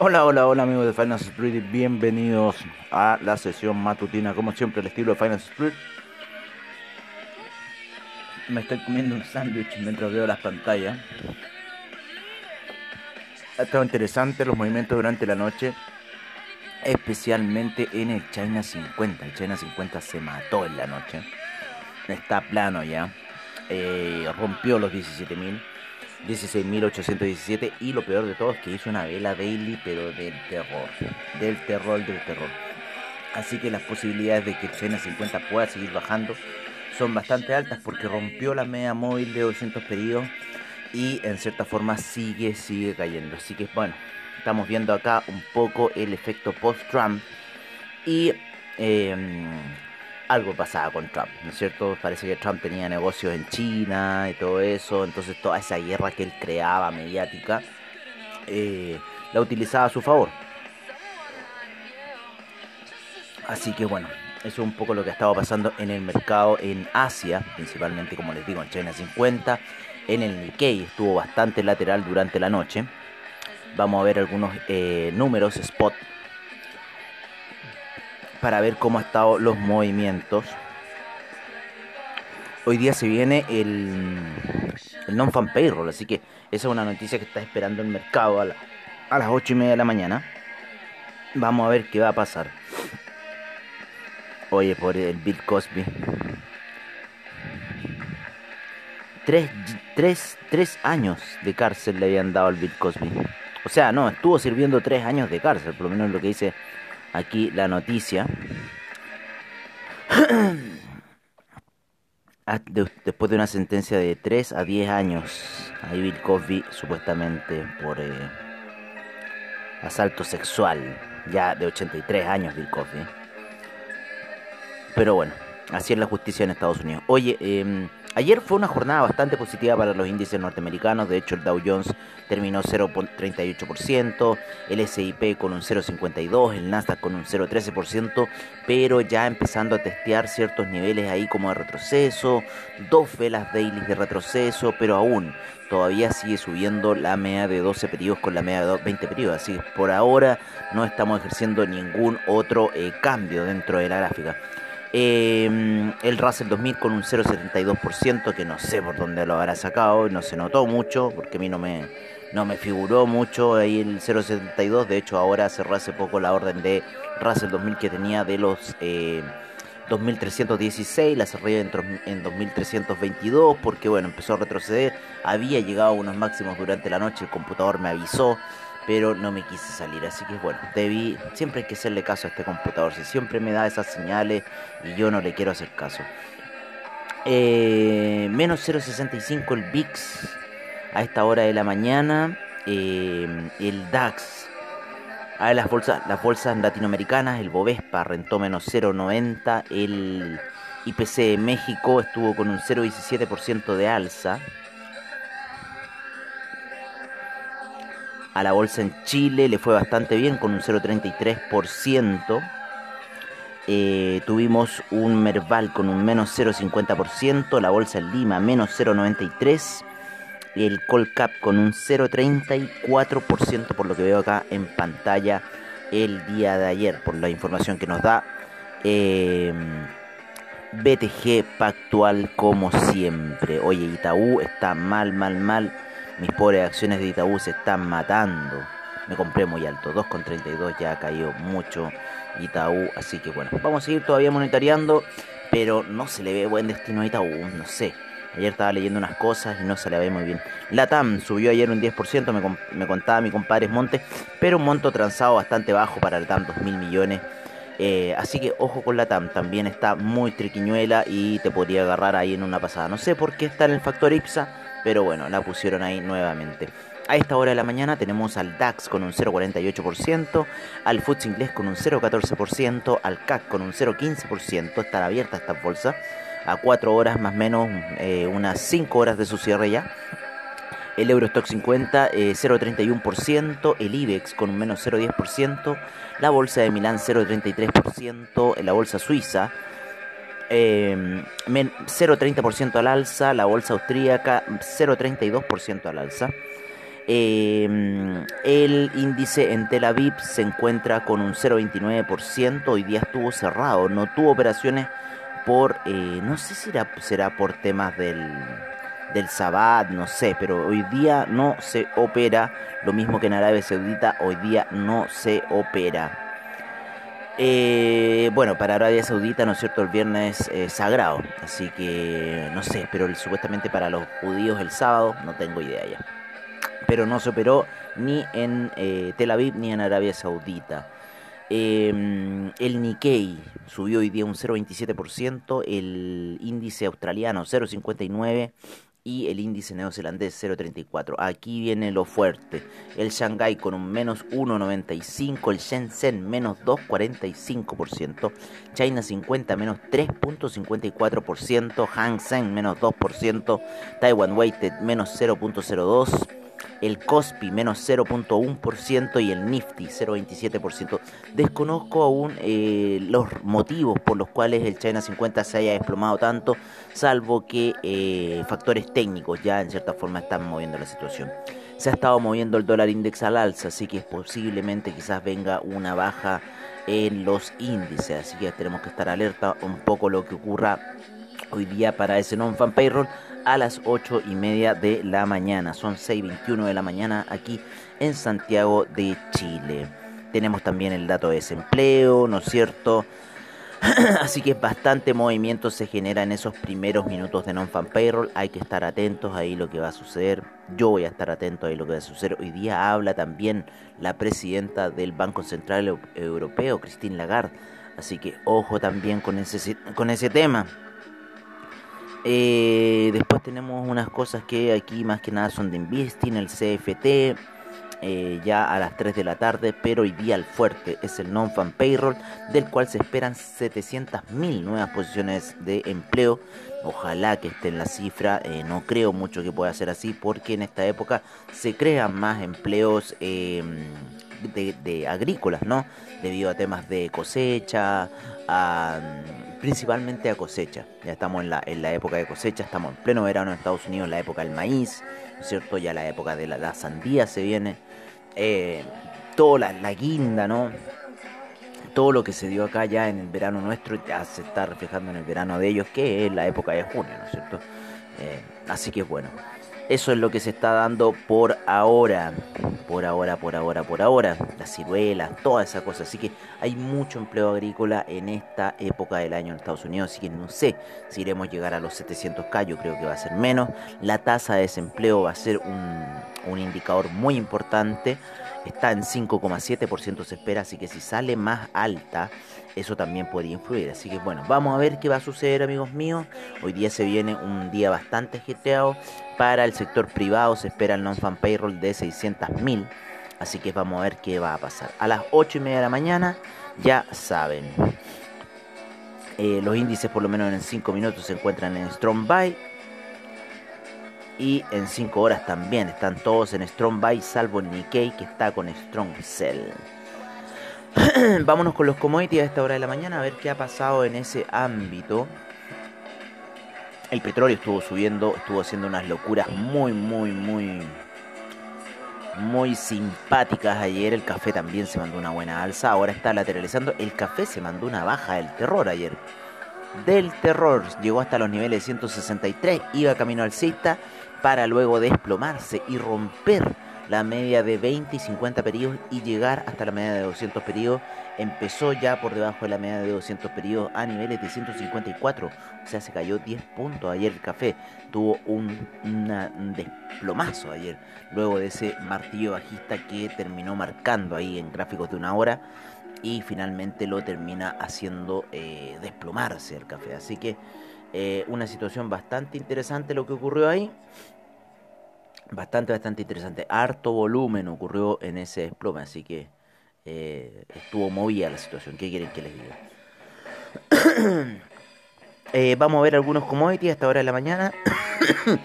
Hola, hola, hola amigos de Finance Street, bienvenidos a la sesión matutina, como siempre el estilo de Finance Street. Me estoy comiendo un sándwich mientras veo las pantallas. Ha estado interesante los movimientos durante la noche, especialmente en el China 50. El China 50 se mató en la noche. Está plano ya. Eh, rompió los 17.000 16.817 y lo peor de todo es que hizo una vela daily pero del terror, del terror, del terror. Así que las posibilidades de que el China 50 pueda seguir bajando son bastante altas porque rompió la media móvil de 200 pedidos y en cierta forma sigue, sigue cayendo. Así que bueno, estamos viendo acá un poco el efecto post-Trump y... Eh, algo pasaba con Trump, ¿no es cierto? Parece que Trump tenía negocios en China y todo eso, entonces toda esa guerra que él creaba mediática eh, la utilizaba a su favor. Así que bueno, eso es un poco lo que ha estado pasando en el mercado en Asia, principalmente como les digo en China 50, en el Nikkei estuvo bastante lateral durante la noche. Vamos a ver algunos eh, números spot para ver cómo han estado los movimientos. Hoy día se viene el, el non-fan payroll, así que esa es una noticia que está esperando el mercado a, a las 8 y media de la mañana. Vamos a ver qué va a pasar. Oye, por el Bill Cosby. Tres, tres, tres años de cárcel le habían dado al Bill Cosby. O sea, no, estuvo sirviendo tres años de cárcel, por lo menos lo que dice aquí la noticia. Ah, después de una sentencia de 3 a 10 años a Bill Cosby supuestamente por eh, asalto sexual, ya de 83 años Bill Cosby. Pero bueno, así es la justicia en Estados Unidos. Oye, eh, Ayer fue una jornada bastante positiva para los índices norteamericanos, de hecho el Dow Jones terminó 0.38%, el SIP con un 0.52%, el Nasdaq con un 0.13%, pero ya empezando a testear ciertos niveles ahí como de retroceso, dos velas daily de retroceso, pero aún todavía sigue subiendo la media de 12 periodos con la media de 20 periodos, así que por ahora no estamos ejerciendo ningún otro eh, cambio dentro de la gráfica. Eh, el Russell 2000 con un 0,72%, que no sé por dónde lo habrá sacado, no se notó mucho, porque a mí no me, no me figuró mucho ahí el 0,72. De hecho, ahora cerró hace poco la orden de Russell 2000 que tenía de los eh, 2316, la cerré en, en 2322, porque bueno, empezó a retroceder. Había llegado a unos máximos durante la noche, el computador me avisó pero no me quise salir. Así que bueno, debí, siempre hay que hacerle caso a este computador. Si siempre me da esas señales y yo no le quiero hacer caso. Eh, menos 0.65 el VIX a esta hora de la mañana. Eh, el DAX. A las bolsas, las bolsas latinoamericanas, el Bovespa rentó menos 0.90. El IPC de México estuvo con un 0.17% de alza. A la bolsa en Chile le fue bastante bien con un 0,33%. Eh, tuvimos un Merval con un menos 0,50%. La bolsa en Lima menos 0,93%. El Colcap con un 0,34% por lo que veo acá en pantalla el día de ayer, por la información que nos da. Eh, BTG Pactual como siempre. Oye, Itaú está mal, mal, mal mis pobres acciones de Itaú se están matando. Me compré muy alto, 2,32 ya ha caído mucho Itaú. Así que bueno, vamos a seguir todavía monitoreando. Pero no se le ve buen destino a Itaú, no sé. Ayer estaba leyendo unas cosas y no se le ve muy bien. La TAM subió ayer un 10%, me, me contaba mi compadre Montes, pero un monto transado bastante bajo para el TAM, 2 mil millones. Eh, así que ojo con la TAM, también está muy triquiñuela y te podría agarrar ahí en una pasada. No sé por qué está en el factor IPSA, pero bueno, la pusieron ahí nuevamente. A esta hora de la mañana tenemos al DAX con un 0,48%, al FTSE inglés con un 0,14%, al CAC con un 0,15%, están abiertas estas bolsas, a 4 horas más o menos, eh, unas 5 horas de su cierre ya. El Eurostock 50, 0,31%, el IBEX con un menos 0,10%, la bolsa de Milán 0,33%, la bolsa suiza 0,30% em, al alza, la bolsa austríaca 0,32% al alza. Em, el índice en Tel Aviv se encuentra con un 0,29%. Hoy día estuvo cerrado, no tuvo operaciones por, eh, no sé si será por temas del, del Sabbat, no sé, pero hoy día no se opera. Lo mismo que en Arabia Saudita, hoy día no se opera. Eh, bueno, para Arabia Saudita, ¿no es cierto? El viernes es sagrado, así que no sé, pero supuestamente para los judíos el sábado, no tengo idea ya pero no se operó ni en eh, Tel Aviv ni en Arabia Saudita. Em, el Nikkei subió hoy día un 0,27%, el índice australiano 0,59% y el índice neozelandés 0,34. Aquí viene lo fuerte. El Shanghai con un menos 1,95, el Shenzhen menos 2,45%, China 50 menos 3,54%, Hang Seng menos 2%, Taiwan Weighted menos 0,02% el COSPI menos 0.1% y el Nifty 0.27%. Desconozco aún eh, los motivos por los cuales el China 50 se haya desplomado tanto, salvo que eh, factores técnicos ya en cierta forma están moviendo la situación. Se ha estado moviendo el dólar index al alza, así que posiblemente quizás venga una baja en los índices, así que tenemos que estar alerta un poco lo que ocurra hoy día para ese non-fan payroll a las 8 y media de la mañana. Son 6.21 de la mañana aquí en Santiago de Chile. Tenemos también el dato de desempleo, ¿no es cierto? Así que bastante movimiento se genera en esos primeros minutos de non-fan payroll. Hay que estar atentos ahí lo que va a suceder. Yo voy a estar atento ahí lo que va a suceder. Hoy día habla también la presidenta del Banco Central Europeo, Christine Lagarde. Así que ojo también con ese, con ese tema. Eh, tenemos unas cosas que aquí más que nada son de Investing, el CFT, eh, ya a las 3 de la tarde, pero hoy día el fuerte es el non-fan payroll, del cual se esperan 700.000 nuevas posiciones de empleo. Ojalá que esté en la cifra, eh, no creo mucho que pueda ser así, porque en esta época se crean más empleos em, de, agrícolas, ¿no? Debido a temas de cosecha, a principalmente a cosecha. Ya estamos en la, en la época de cosecha, estamos en pleno verano en Estados Unidos, la época del maíz, ¿no es cierto? Ya la época de la, sandía se viene. Eh, toda la, guinda, ¿no? Todo lo que se dio acá ya en el verano nuestro ya se está reflejando en el verano de ellos, que es la época de junio, ¿no es cierto? Eh, así que bueno. Eso es lo que se está dando por ahora. Por ahora, por ahora, por ahora. Las ciruelas, toda esa cosa. Así que hay mucho empleo agrícola en esta época del año en Estados Unidos. Así que no sé si iremos a llegar a los 700K. Yo creo que va a ser menos. La tasa de desempleo va a ser un, un indicador muy importante. Está en 5,7% se espera. Así que si sale más alta eso también podría influir. Así que bueno, vamos a ver qué va a suceder amigos míos. Hoy día se viene un día bastante ajetreado. Para el sector privado se espera el non-fan payroll de 600.000. Así que vamos a ver qué va a pasar. A las 8 y media de la mañana, ya saben. Eh, los índices por lo menos en 5 minutos se encuentran en Strong Buy. Y en 5 horas también están todos en Strong Buy, salvo Nikkei que está con Strong Sell. Vámonos con los commodities a esta hora de la mañana a ver qué ha pasado en ese ámbito. El petróleo estuvo subiendo, estuvo haciendo unas locuras muy, muy, muy, muy simpáticas ayer. El café también se mandó una buena alza, ahora está lateralizando. El café se mandó una baja del terror ayer. Del terror, llegó hasta los niveles de 163, iba camino alcista para luego desplomarse y romper la media de 20 y 50 periodos y llegar hasta la media de 200 periodos. Empezó ya por debajo de la media de 200 periodos a niveles de 154. O sea, se cayó 10 puntos ayer el café. Tuvo un, desplomazo ayer. Luego de ese martillo bajista que terminó marcando ahí en gráficos de una hora. Y finalmente lo termina haciendo eh, desplomarse el café. Así que eh, una situación bastante interesante lo que ocurrió ahí. Bastante, bastante interesante. Harto volumen ocurrió en ese desplome, así que eh, estuvo movida la situación. ¿Qué quieren que les diga? Eh, vamos a ver algunos commodities a esta hora de la mañana.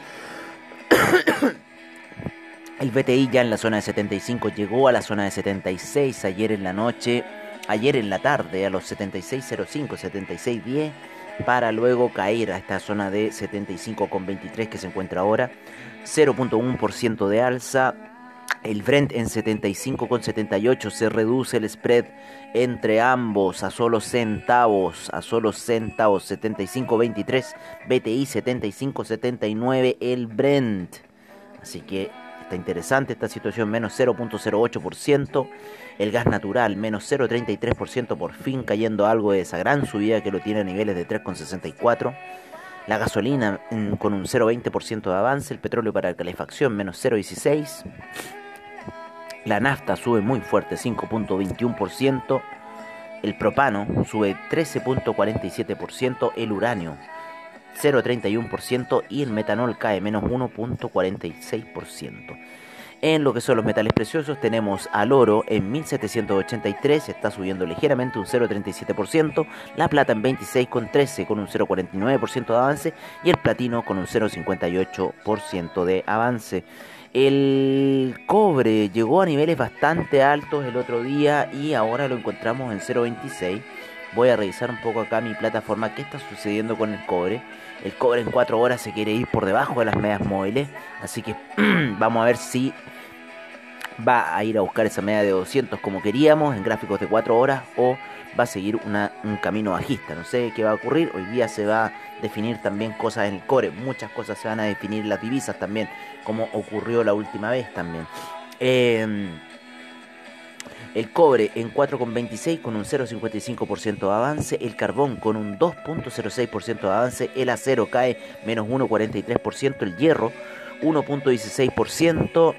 El BTI ya en la zona de 75 llegó a la zona de 76 ayer en la noche, ayer en la tarde a los 76.05, 76.10 para luego caer a esta zona de 75,23 que se encuentra ahora. 0.1% de alza. El Brent en 75,78 se reduce el spread entre ambos a solo centavos, a solo centavos, 75,23, BTI 75,79 el Brent. Así que interesante esta situación, menos 0.08%. El gas natural, menos 0.33%, por fin cayendo algo de esa gran subida que lo tiene a niveles de 3.64. La gasolina con un 0.20% de avance, el petróleo para calefacción menos 0.16%. La nafta sube muy fuerte, 5.21%. El propano sube 13.47%. El uranio 0.31% y el metanol cae menos 1.46%. En lo que son los metales preciosos tenemos al oro en 1783, está subiendo ligeramente un 0,37%, la plata en 26,13 con un 0,49% de avance y el platino con un 0,58% de avance. El cobre llegó a niveles bastante altos el otro día y ahora lo encontramos en 0.26. Voy a revisar un poco acá mi plataforma qué está sucediendo con el cobre. El cobre en 4 horas se quiere ir por debajo de las medias móviles. Así que vamos a ver si va a ir a buscar esa media de 200 como queríamos en gráficos de 4 horas o va a seguir un camino bajista. No sé qué va a ocurrir. Hoy día se va a definir también cosas en el core. Muchas cosas se van a definir las divisas también, como ocurrió la última vez también. Em, el cobre en 4,26 con un 0,55% de avance. El carbón con un 2,06% de avance. El acero cae menos 1,43%. El hierro 1,16%.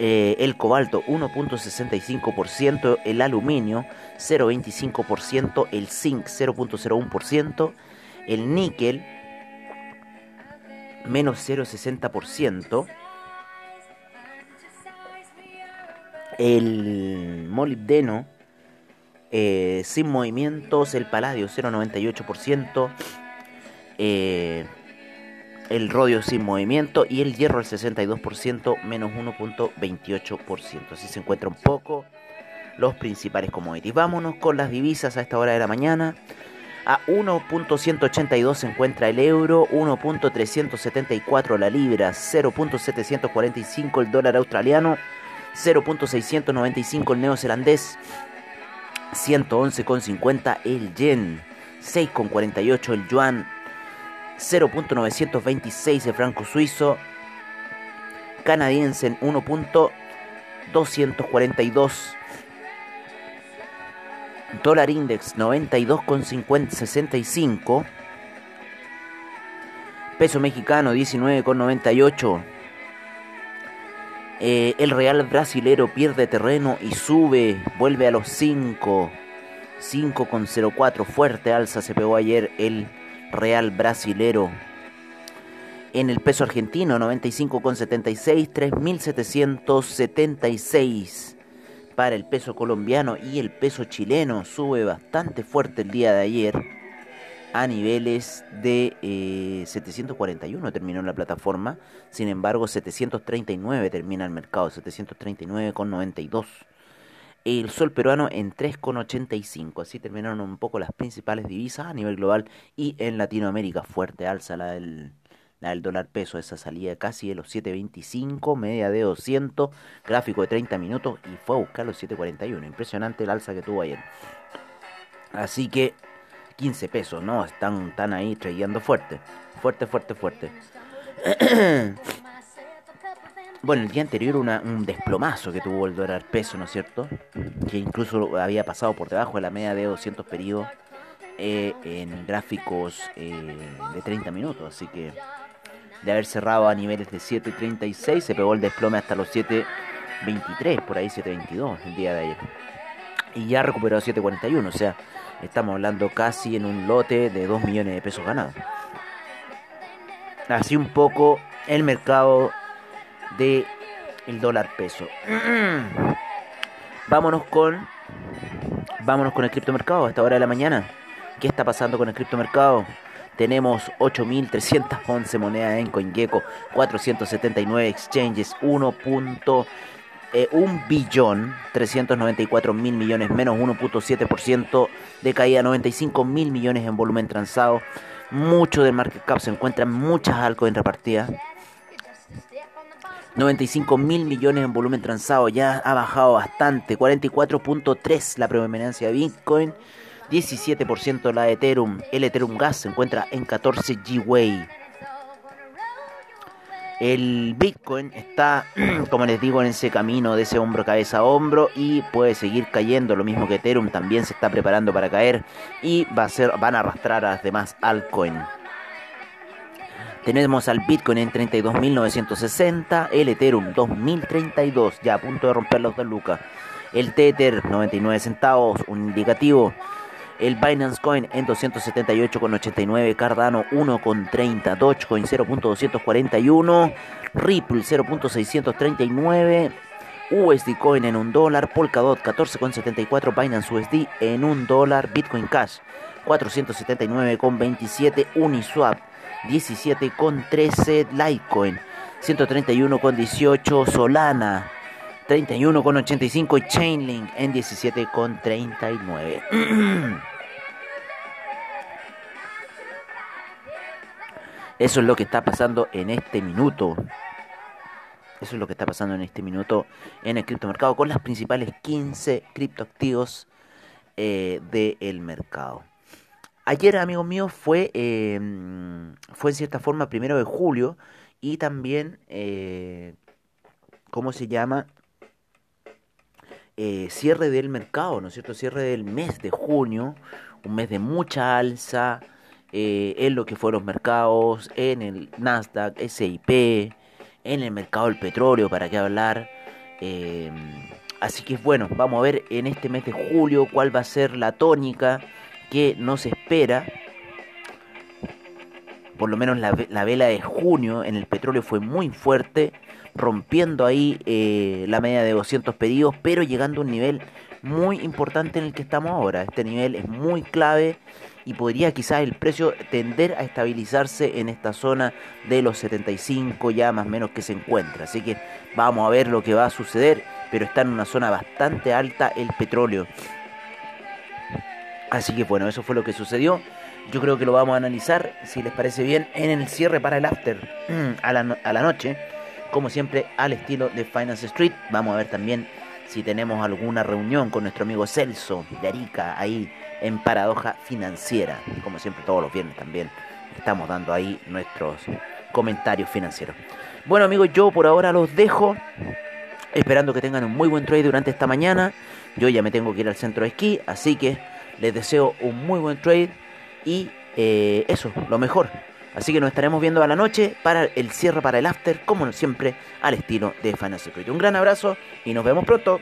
Eh, el cobalto 1.65%, el aluminio 0.25%, el zinc 0.01%, el níquel menos 0.60%, el molibdeno eh, sin movimientos, el paladio 0.98%, eh, el rodio sin movimiento y el hierro al 62% menos 1.28%. Así se encuentran un poco los principales commodities. Vámonos con las divisas a esta hora de la mañana. A 1.182 se encuentra el euro, 1.374 la libra, 0.745 el dólar australiano, 0.695 el neozelandés, 111.50 el yen, 6.48 el yuan, 0.926 el franco suizo, canadiense en 1.242, dólar index 92,65, peso mexicano 19,98. Eh, el real brasilero pierde terreno y sube, vuelve a los 5, 5,04, fuerte alza se pegó ayer el real brasilero. En el peso argentino 95,76, 3.776 para el peso colombiano y el peso chileno. Sube bastante fuerte el día de ayer a niveles de 741 eh, terminó la plataforma, sin embargo 739 termina el mercado, 739,92 el sol peruano en 3,85. Así terminaron un poco las principales divisas a nivel global y en Latinoamérica. Fuerte alza la del, la del dólar peso, esa salida casi de los 7.25, media de 200, gráfico de 30 minutos y fue a buscar los 7.41. Impresionante el alza que tuvo ayer. Así que 15 pesos, ¿no? Están, están ahí trayendo fuerte. Fuerte, fuerte, fuerte. Bueno, el día anterior una, un desplomazo que tuvo el dólar peso, ¿no es cierto? Que incluso había pasado por debajo de la media de 200 periodos eh, en gráficos eh, de 30 minutos. Así que de haber cerrado a niveles de 7.36 se pegó el desplome hasta los 7.23, por ahí 7.22 el día de ayer. Y ya recuperó 7.41, o sea, estamos hablando casi en un lote de 2 millones de pesos ganados. Así un poco el mercado de el dólar peso. vámonos con vámonos con el criptomercado a esta hora de la mañana. ¿Qué está pasando con el criptomercado? Tenemos 8.311 monedas en CoinGecko, 479 exchanges, 1.1 eh, billón 394 mil millones, menos 1.7% de caída, 95 mil millones en volumen transado. Mucho del market cap se encuentra muchas altcoins repartidas. 95 mil millones en volumen transado, ya ha bajado bastante, 44.3 la predominancia de Bitcoin, 17% la de Ethereum, el Ethereum Gas se encuentra en 14 G-Way. El Bitcoin está, como les digo, en ese camino de ese hombro cabeza a hombro y puede seguir cayendo. Lo mismo que Ethereum también se está preparando para caer y va a ser, van a arrastrar a las demás altcoins. Tenemos al Bitcoin en 32.960, el Ethereum 2.032, ya a punto de romper los 2 lucas. El Tether 99 centavos, un indicativo. El Binance Coin en 278,89, Cardano 1,30, Dogecoin 0.241, Ripple 0.639, USD Coin en 1 dólar, Polkadot 14,74, Binance USD en 1 dólar, Bitcoin Cash 479,27, Uniswap 17,13, Litecoin 131,18, Solana 31,85 y Chainlink en 17,39. Eso es lo que está pasando en este minuto. Eso es lo que está pasando en este minuto en el criptomercado con las principales 15 criptoactivos eh, del mercado. Ayer, amigos míos, fue, em, fue en cierta forma primero de julio y también, eh, ¿cómo se llama? Eh, cierre del mercado, ¿no es cierto? Cierre del mes de junio, un mes de mucha alza eh, en lo que fueron los mercados, en el Nasdaq, SIP, en el mercado del petróleo, para qué hablar. Eh, así que bueno, vamos a ver en este mes de julio cuál va a ser la tónica que nos espera. Por lo menos la vela de junio en el petróleo fue muy fuerte rompiendo ahí eh, la media de 200 pedidos, pero llegando a un nivel muy importante en el que estamos ahora. Este nivel es muy clave y podría quizás el precio tender a estabilizarse en esta zona de los 75 ya más o menos que se encuentra. Así que vamos a ver lo que va a suceder, pero está en una zona bastante alta el petróleo. Así que bueno, eso fue lo que sucedió. Yo creo que lo vamos a analizar, si les parece bien, en el cierre para el after a la, a la noche como siempre al estilo de Finance Street. Vamos a ver también si tenemos alguna reunión con nuestro amigo Celso de Arica ahí en Paradoja Financiera. Como siempre todos los viernes también estamos dando ahí nuestros comentarios financieros. Bueno amigos, yo por ahora los dejo. Esperando que tengan un muy buen trade durante esta mañana. Yo ya me tengo que ir al centro de esquí, así que les deseo un muy buen trade y eh, eso, lo mejor. Así que nos estaremos viendo a la noche para el cierre para el after, como siempre, al estilo de Secret. Un gran abrazo y nos vemos pronto.